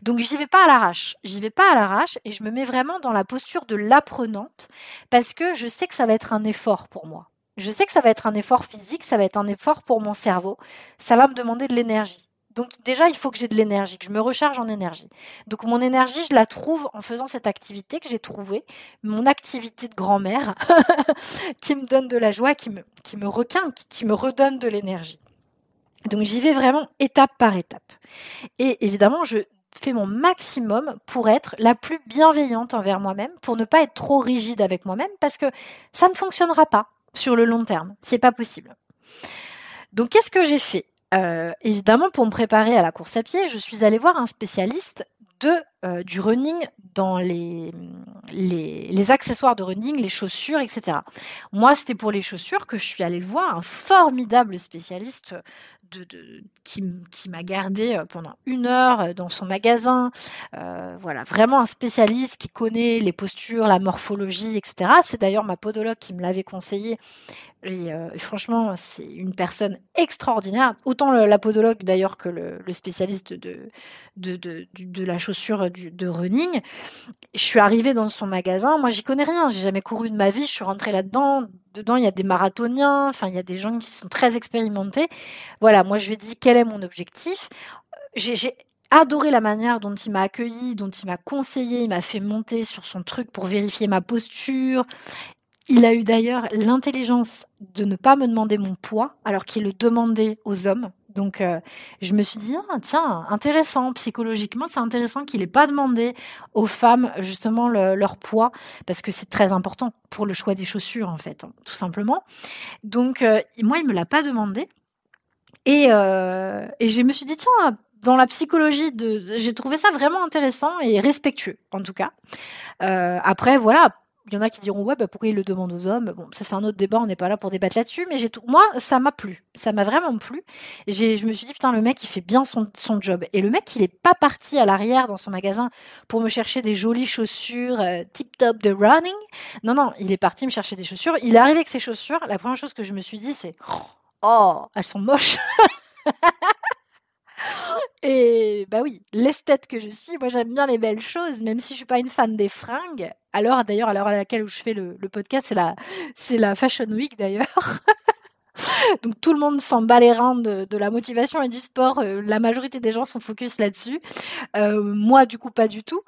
Donc, j'y vais pas à l'arrache. J'y vais pas à l'arrache et je me mets vraiment dans la posture de l'apprenante parce que je sais que ça va être un effort pour moi. Je sais que ça va être un effort physique, ça va être un effort pour mon cerveau, ça va me demander de l'énergie. Donc déjà, il faut que j'ai de l'énergie, que je me recharge en énergie. Donc mon énergie, je la trouve en faisant cette activité que j'ai trouvée, mon activité de grand-mère, qui me donne de la joie, qui me, qui qui me redonne de l'énergie. Donc j'y vais vraiment étape par étape. Et évidemment, je fais mon maximum pour être la plus bienveillante envers moi-même, pour ne pas être trop rigide avec moi-même, parce que ça ne fonctionnera pas sur le long terme. C'est pas possible. Donc qu'est-ce que j'ai fait? Euh, Évidemment, pour me préparer à la course à pied, je suis allée voir un spécialiste de euh, du running dans les, les, accessoires de running, les chaussures, etc. Moi, c'était pour les chaussures que je suis allée le voir, un formidable spécialiste qui, m'a gardé euh, pendant une heure euh, dans son magasin. voilà, vraiment un spécialiste qui connaît les postures, la morphologie, etc. C'est d'ailleurs ma podologue qui me l'avait conseillé euh, et, franchement, c'est une personne extraordinaire. Autant la podologue d'ailleurs que le, spécialiste de, la chaussure de running. Je suis arrivée dans son magasin. Moi, j'y connais rien. J'ai jamais couru de ma vie. Je suis rentrée là-dedans. Dedans, il y a des marathoniens. Enfin, il y a des gens qui sont très expérimentés. Voilà. Moi, je lui ai dit quel est mon objectif. J'ai adoré la manière dont il m'a accueilli, dont il m'a conseillé, il m'a fait monter sur son truc pour vérifier ma posture. Il a eu d'ailleurs l'intelligence de ne pas me demander mon poids alors qu'il le demandait aux hommes. Donc euh, je me suis dit, ah, tiens, intéressant, psychologiquement, c'est intéressant qu'il n'ait pas demandé aux femmes justement leur poids, parce que c'est très important pour le choix des chaussures, en fait, hein, tout simplement. Donc euh, moi, il me l'a pas demandé. Et, euh, et je me suis dit, tiens, dans la psychologie, de, j'ai trouvé ça vraiment intéressant et respectueux, en tout cas. après, voilà, il y en a qui diront ouais bah, pourquoi il le demande aux hommes? Bon ça c'est un autre débat on n'est pas là pour débattre là-dessus mais j'ai tout moi ça m'a plu. Ça m'a vraiment plu. J'ai je me suis dit putain le mec il fait bien son, son job. Et le mec il est pas parti à l'arrière dans son magasin pour me chercher des jolies chaussures euh, tip top de running. Non non il est parti me chercher des chaussures. Il est arrivé avec ses chaussures. La première chose que je me suis dit c'est oh elles sont moches Et bah oui, l'esthète que je suis, moi j'aime bien les belles choses, même si je suis pas une fan des fringues. Alors d'ailleurs, à l'heure à laquelle où je fais le, podcast, c'est la, c'est la Fashion Week d'ailleurs. Donc tout le monde s'en bat les reins de, la motivation et du sport. Euh, la majorité des gens sont focus là-dessus. Euh, moi, du coup, pas du tout.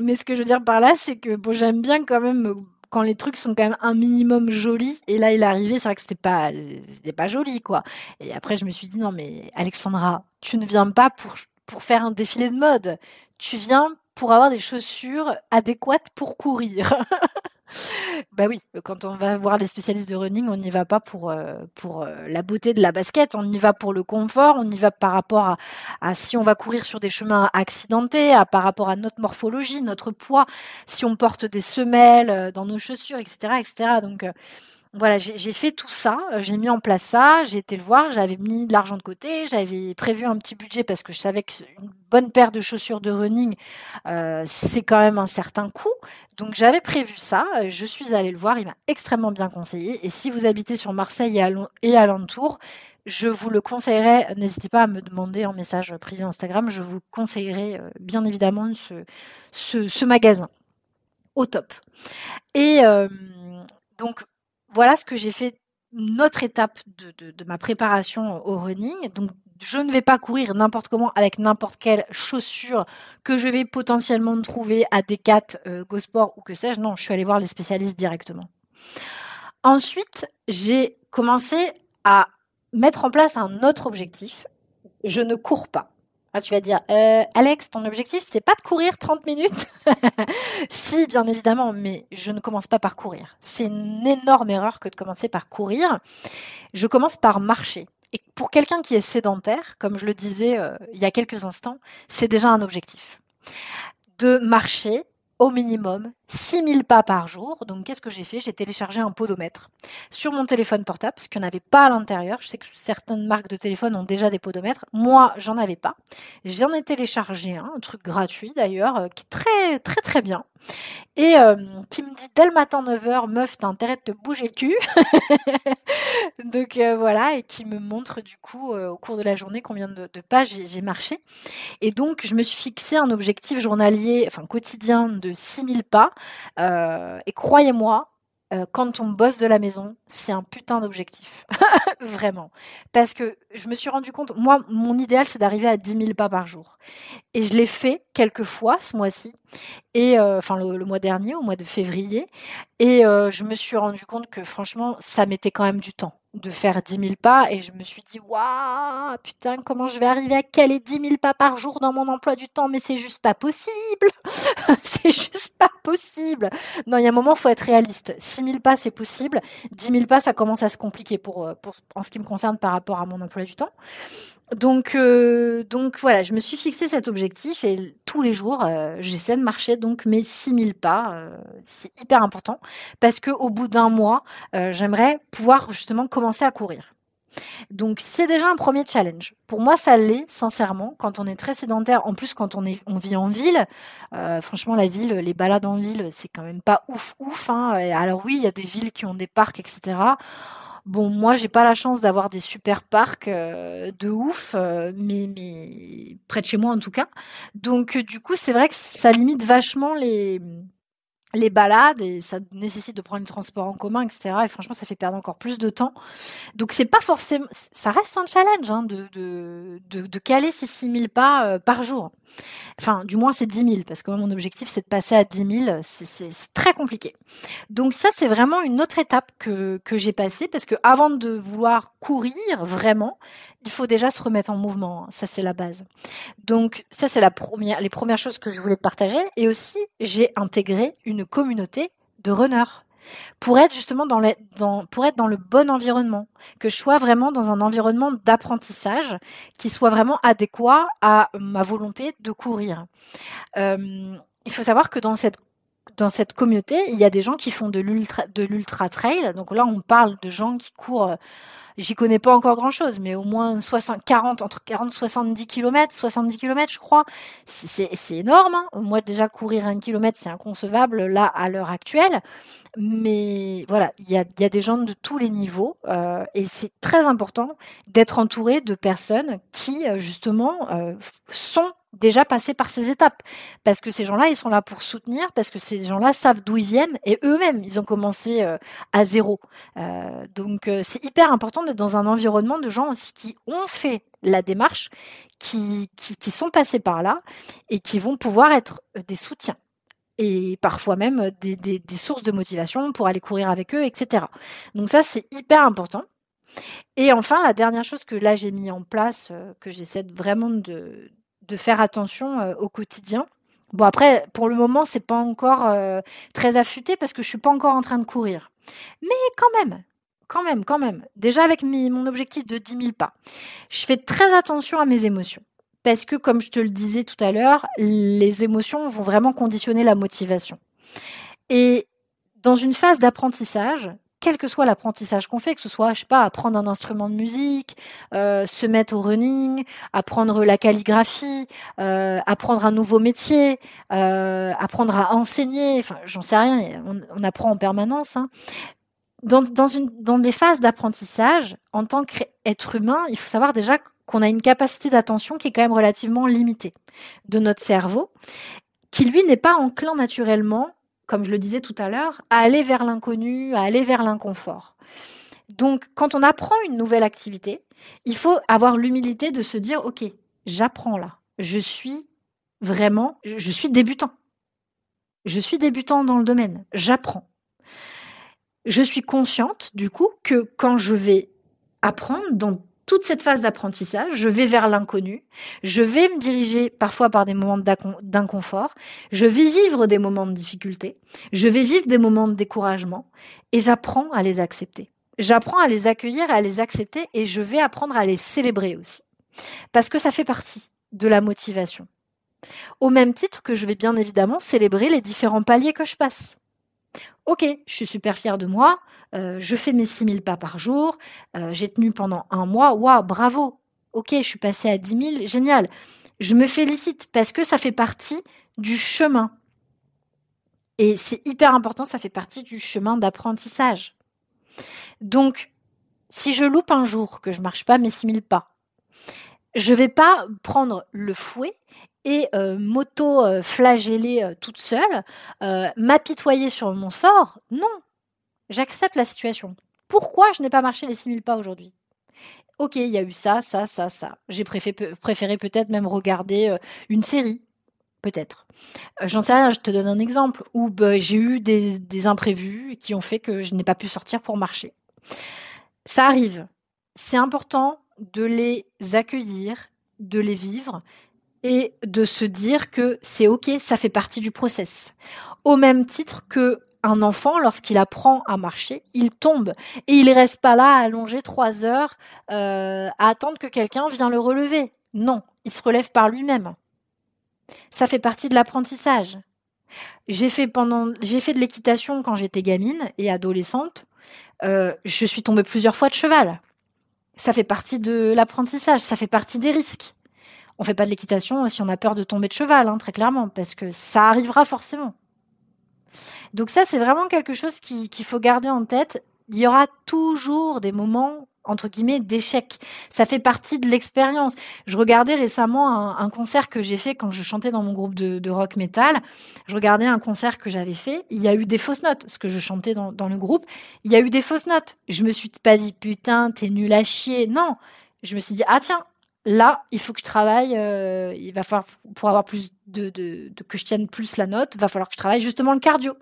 Mais ce que je veux dire par là, c'est que j'aime bien quand même quand les trucs sont quand même un minimum jolis. Et là, il est arrivé, c'est vrai que c'était pas, c'était pas joli, quoi. Et après, je me suis dit, non, mais Alexandra, tu ne viens pas pour, pour faire un défilé de mode. Tu viens pour avoir des chaussures adéquates pour courir. bah oui, quand on va voir les spécialistes de running, on n'y va pas pour, euh, pour euh, la beauté de la basket, on y va pour le confort, on y va par rapport à, si on va courir sur des chemins accidentés, à, par rapport à notre morphologie, notre poids, si on porte des semelles euh, dans nos chaussures, etc. etc. Donc voilà, j'ai fait tout ça, j'ai mis en place ça, j'ai été le voir, j'avais mis de l'argent de côté, j'avais prévu un petit budget parce que je savais qu'une bonne paire de chaussures de running, c'est quand même un certain coût. Donc j'avais prévu ça, je suis allée le voir, il m'a extrêmement bien conseillé. Et si vous habitez sur Marseille et, alentour, je vous le conseillerais, n'hésitez pas à me demander en message privé Instagram, je vous conseillerais bien évidemment ce, ce, magasin au top. Et donc voilà ce que j'ai fait, notre étape de, ma préparation au running. Donc, je ne vais pas courir n'importe comment avec n'importe quelle chaussure que je vais potentiellement trouver à Decat, euh, Gosport ou que sais-je. Non, je suis allée voir les spécialistes directement. Ensuite, j'ai commencé à mettre en place un autre objectif. Je ne cours pas. Ah, tu vas dire, euh, Alex, ton objectif, c'est pas de courir 30 minutes Si, bien évidemment, mais je ne commence pas par courir. C'est une énorme erreur que de commencer par courir. Je commence par marcher. Et pour quelqu'un qui est sédentaire, comme je le disais euh, il y a quelques instants, c'est déjà un objectif. De marcher au minimum 6000 pas par jour. Donc, qu'est-ce que j'ai fait? J'ai téléchargé un podomètre sur mon téléphone portable, parce qu'il n'y en avait pas à l'intérieur. Je sais que certaines marques de téléphone ont déjà des podomètres. Moi, j'en avais pas. J'en ai téléchargé un, un truc gratuit d'ailleurs, euh, qui est très, très, très bien. Et euh, qui me dit dès le matin 9h, meuf, t'as intérêt de te bouger le cul. Donc euh, voilà, et qui me montre du coup au cours de la journée combien de, pages j'ai marché. Et donc, je me suis fixé un objectif journalier, enfin quotidien de 6000 pas. Euh, et croyez-moi, euh, quand on bosse de la maison, c'est un putain d'objectif. Vraiment. Parce que je me suis rendu compte, moi, mon idéal, c'est d'arriver à 10 000 pas par jour. Et je l'ai fait quelques fois ce mois-ci, et euh, enfin le, mois dernier, au mois de février. Et je me suis rendu compte que franchement, ça mettait quand même du temps de faire 10 000 pas et je me suis dit waouh putain comment je vais arriver à caler 10 000 pas par jour dans mon emploi du temps? Mais c'est juste pas possible non il y a un moment faut être réaliste 6 000 pas c'est possible 10 000 pas ça commence à se compliquer pour, euh, pour en ce qui me concerne par rapport à mon emploi du temps donc, euh, donc voilà, je me suis fixé cet objectif et tous les jours, euh, j'essaie de marcher donc mes 6000 pas. C'est hyper important parce que au bout d'un mois, j'aimerais pouvoir justement commencer à courir. Donc c'est déjà un premier challenge. Pour moi, ça l'est sincèrement quand on est très sédentaire. En plus, quand on vit en ville, franchement, la ville, les balades en ville, c'est quand même pas ouf ouf. Hein. Alors oui, il y a des villes qui ont des parcs, etc. Bon, moi, j'ai pas la chance d'avoir des super parcs euh, de ouf, euh, mais, près de chez moi en tout cas. Donc, euh, du coup, c'est vrai que ça limite vachement les les balades et ça nécessite de prendre le transport en commun, etc. Et franchement, ça fait perdre encore plus de temps. Donc, c'est pas forcément, ça reste un challenge hein, de, de, de, caler ces 6000 pas par jour. Enfin, du moins, c'est 10 000, parce que mon objectif, c'est de passer à 10 000. C'est très compliqué. Donc ça, c'est vraiment une autre étape que, que j'ai passée, parce que avant de vouloir courir vraiment, il faut déjà se remettre en mouvement. Ça, c'est la base. Donc ça, c'est la première, les premières choses que je voulais te partager. Et aussi, j'ai intégré une communauté de runners pour être justement dans, dans, pour être dans le bon environnement, que je sois vraiment dans un environnement d'apprentissage qui soit vraiment adéquat à ma volonté de courir. Euh, il faut savoir que dans cette dans cette communauté, il y a des gens qui font de l'ultra de l'ultra trail. Donc là, on parle de gens qui courent J'y connais pas encore grand chose, mais au moins 60, 40, entre 40 70 km, 70 km, je crois. C'est énorme. Hein. Moi, déjà, courir un kilomètre, c'est inconcevable, là, à l'heure actuelle. Mais voilà, il y a, y a, des gens de tous les niveaux, euh, et c'est très important d'être entouré de personnes qui, euh, justement, euh, sont déjà passé par ces étapes. Parce que ces gens-là, ils sont là pour soutenir, parce que ces gens-là savent d'où ils viennent et eux-mêmes, ils ont commencé à zéro. Donc c'est hyper important dans un environnement de gens aussi qui ont fait la démarche, qui, qui, sont passés par là et qui vont pouvoir être des soutiens et parfois même des, des, sources de motivation pour aller courir avec eux, etc. Donc ça, c'est hyper important. Et enfin, la dernière chose que là j'ai mis en place, que j'essaie vraiment de, de faire attention euh, au quotidien. Bon après, pour le moment, c'est pas encore euh, très affûté parce que je suis pas encore en train de courir. Mais quand même, quand même, quand même. Déjà avec mon objectif de 10 000 pas, je fais très attention à mes émotions. Parce que, comme je te le disais tout à l'heure, les émotions vont vraiment conditionner la motivation. Et dans une phase d'apprentissage, quel que soit l'apprentissage qu'on fait, que ce soit, je sais pas, apprendre un instrument de musique, euh, se mettre au running, apprendre la calligraphie, euh, apprendre un nouveau métier, euh, apprendre à enseigner, enfin, j'en sais rien, on, apprend en permanence. Hein. Dans, dans, une, des phases d'apprentissage, en tant qu'être humain, il faut savoir déjà qu'on a une capacité d'attention qui est quand même relativement limitée de notre cerveau, qui lui n'est pas enclin naturellement comme je le disais tout à l'heure, à aller vers l'inconnu, à aller vers l'inconfort. Donc, quand on apprend une nouvelle activité, il faut avoir l'humilité de se dire, OK, j'apprends là. Je suis vraiment, je suis débutant. Je suis débutant dans le domaine. J'apprends. Je suis consciente, du coup, que quand je vais apprendre dans toute cette phase d'apprentissage, je vais vers l'inconnu, je vais me diriger parfois par des moments d'inconfort, je vais vivre des moments de difficulté, je vais vivre des moments de découragement et j'apprends à les accepter. J'apprends à les accueillir, à les accepter et je vais apprendre à les célébrer aussi. Parce que ça fait partie de la motivation. Au même titre que je vais bien évidemment célébrer les différents paliers que je passe. Ok, je suis super fière de moi, euh, je fais mes 6000 pas par jour, euh, j'ai tenu pendant un mois, waouh, bravo, ok, je suis passée à 10 000, génial. Je me félicite parce que ça fait partie du chemin. Et c'est hyper important, ça fait partie du chemin d'apprentissage. Donc, si je loupe un jour que je marche pas mes 6000 pas, je vais pas prendre le fouet et euh, m'auto-flageller euh, toute seule, euh, m'apitoyer sur mon sort. Non, j'accepte la situation. Pourquoi je n'ai pas marché les 6000 pas aujourd'hui? Ok, il y a eu ça, ça, ça, ça. J'ai préféré, peut-être même regarder une série, peut-être. J'en sais rien, je te donne un exemple où bah, j'ai eu des imprévus qui ont fait que je n'ai pas pu sortir pour marcher. Ça arrive. C'est important de les accueillir, de les vivre et de se dire que c'est ok, ça fait partie du process. Au même titre que un enfant, lorsqu'il apprend à marcher, il tombe et il reste pas là allongé trois heures euh, à attendre que quelqu'un vienne le relever. Non, il se relève par lui-même. Ça fait partie de l'apprentissage. J'ai fait pendant, j'ai fait de l'équitation quand j'étais gamine et adolescente. Euh, je suis tombée plusieurs fois de cheval. Ça fait partie de l'apprentissage, ça fait partie des risques. On fait pas de l'équitation si on a peur de tomber de cheval, hein, très clairement, parce que ça arrivera forcément. Donc ça, c'est vraiment quelque chose qu'il faut garder en tête. Il y aura toujours des moments entre guillemets d'échec. Ça fait partie de l'expérience. Je regardais récemment un, concert que j'ai fait quand je chantais dans mon groupe de, rock metal. Je regardais un concert que j'avais fait. Il y a eu des fausses notes, ce que je chantais dans, le groupe. Il y a eu des fausses notes. Je me suis pas dit putain t'es nul à chier. Non, je me suis dit ah tiens là il faut que je travaille. Euh, il va falloir pour avoir plus de, de que je tienne plus la note, va falloir que je travaille justement le cardio.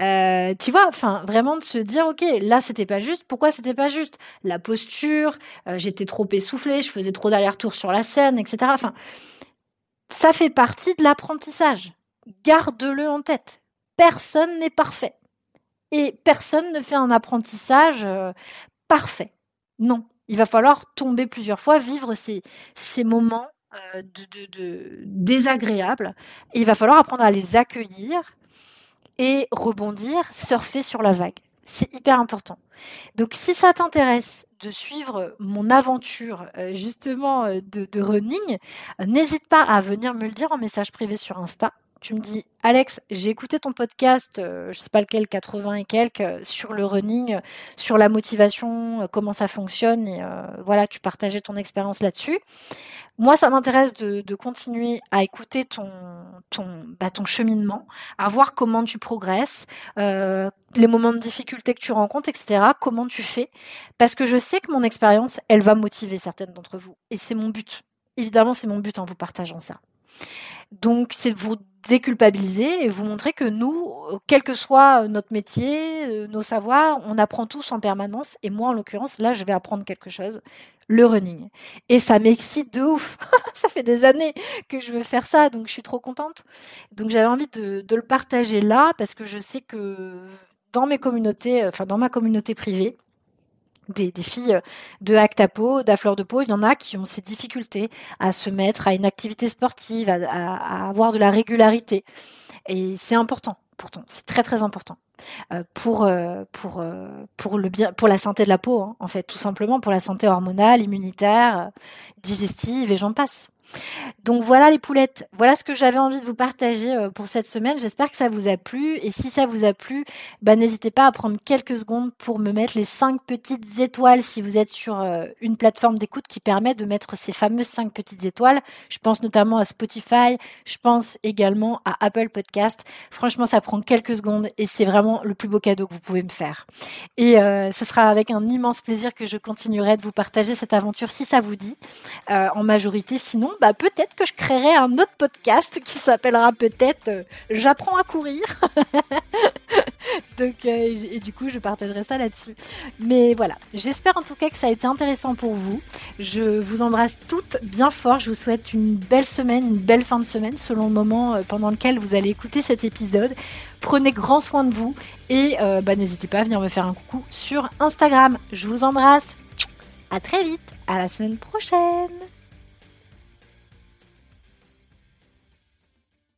Euh, tu vois, enfin, vraiment de se dire, ok, là c'était pas juste. Pourquoi c'était pas juste? La posture, euh, j'étais trop essoufflée, je faisais trop d'aller-retour sur la scène, etc. Enfin, ça fait partie de l'apprentissage. Garde-le en tête. Personne n'est parfait. Et personne ne fait un apprentissage euh, parfait. Non, il va falloir tomber plusieurs fois, vivre ces, moments de, désagréables. Et il va falloir apprendre à les accueillir et rebondir, surfer sur la vague. C'est hyper important. Donc si ça t'intéresse de suivre mon aventure euh, justement euh, de, running, n'hésite pas à venir me le dire en message privé sur Insta. Tu me dis, Alex, j'ai écouté ton podcast, euh, je sais pas lequel, 80 et quelques, sur le running, sur la motivation, comment ça fonctionne, et voilà, tu partageais ton expérience là-dessus. Moi, ça m'intéresse de, continuer à écouter ton, ton, bah, ton cheminement, à voir comment tu progresses, euh, les moments de difficulté que tu rencontres, etc. Comment tu fais. Parce que je sais que mon expérience, elle va motiver certaines d'entre vous. Et c'est mon but. Évidemment, c'est mon but en vous partageant ça. Donc, c'est de vous déculpabiliser et vous montrer que nous, quel que soit notre métier, euh, nos savoirs, on apprend tous en permanence. Et moi, en l'occurrence, là, je vais apprendre quelque chose, le running. Et ça m'excite de ouf. ça fait des années que je veux faire ça, donc je suis trop contente. Donc j'avais envie de, de, le partager là parce que je sais que dans mes communautés, enfin dans ma communauté privée, des, filles de acte à peau, d'affleur de peau, il y en a qui ont ces difficultés à se mettre à une activité sportive, à, avoir de la régularité. Et c'est important, pourtant, c'est très très important euh, pour euh, pour euh, pour le bien, pour la santé de la peau, hein, en fait, tout simplement pour la santé hormonale, immunitaire, digestive et j'en passe. Donc voilà les poulettes, voilà ce que j'avais envie de vous partager euh, pour cette semaine. J'espère que ça vous a plu et si ça vous a plu, bah, n'hésitez pas à prendre quelques secondes pour me mettre les cinq petites étoiles si vous êtes sur euh, une plateforme d'écoute qui permet de mettre ces fameuses cinq petites étoiles. Je pense notamment à Spotify, je pense également à Apple Podcast. Franchement, ça prend quelques secondes et c'est vraiment le plus beau cadeau que vous pouvez me faire. Et euh, ce sera avec un immense plaisir que je continuerai de vous partager cette aventure si ça vous dit en majorité. Sinon, bah, peut-être que je créerai un autre podcast qui s'appellera peut-être euh, J'apprends à courir. Donc, euh, et, du coup, je partagerai ça là-dessus. Mais voilà, j'espère en tout cas que ça a été intéressant pour vous. Je vous embrasse toutes bien fort. Je vous souhaite une belle semaine, une belle fin de semaine, selon le moment euh, pendant lequel vous allez écouter cet épisode. Prenez grand soin de vous et bah, n'hésitez pas à venir me faire un coucou sur Instagram. Je vous embrasse. À très vite. À la semaine prochaine.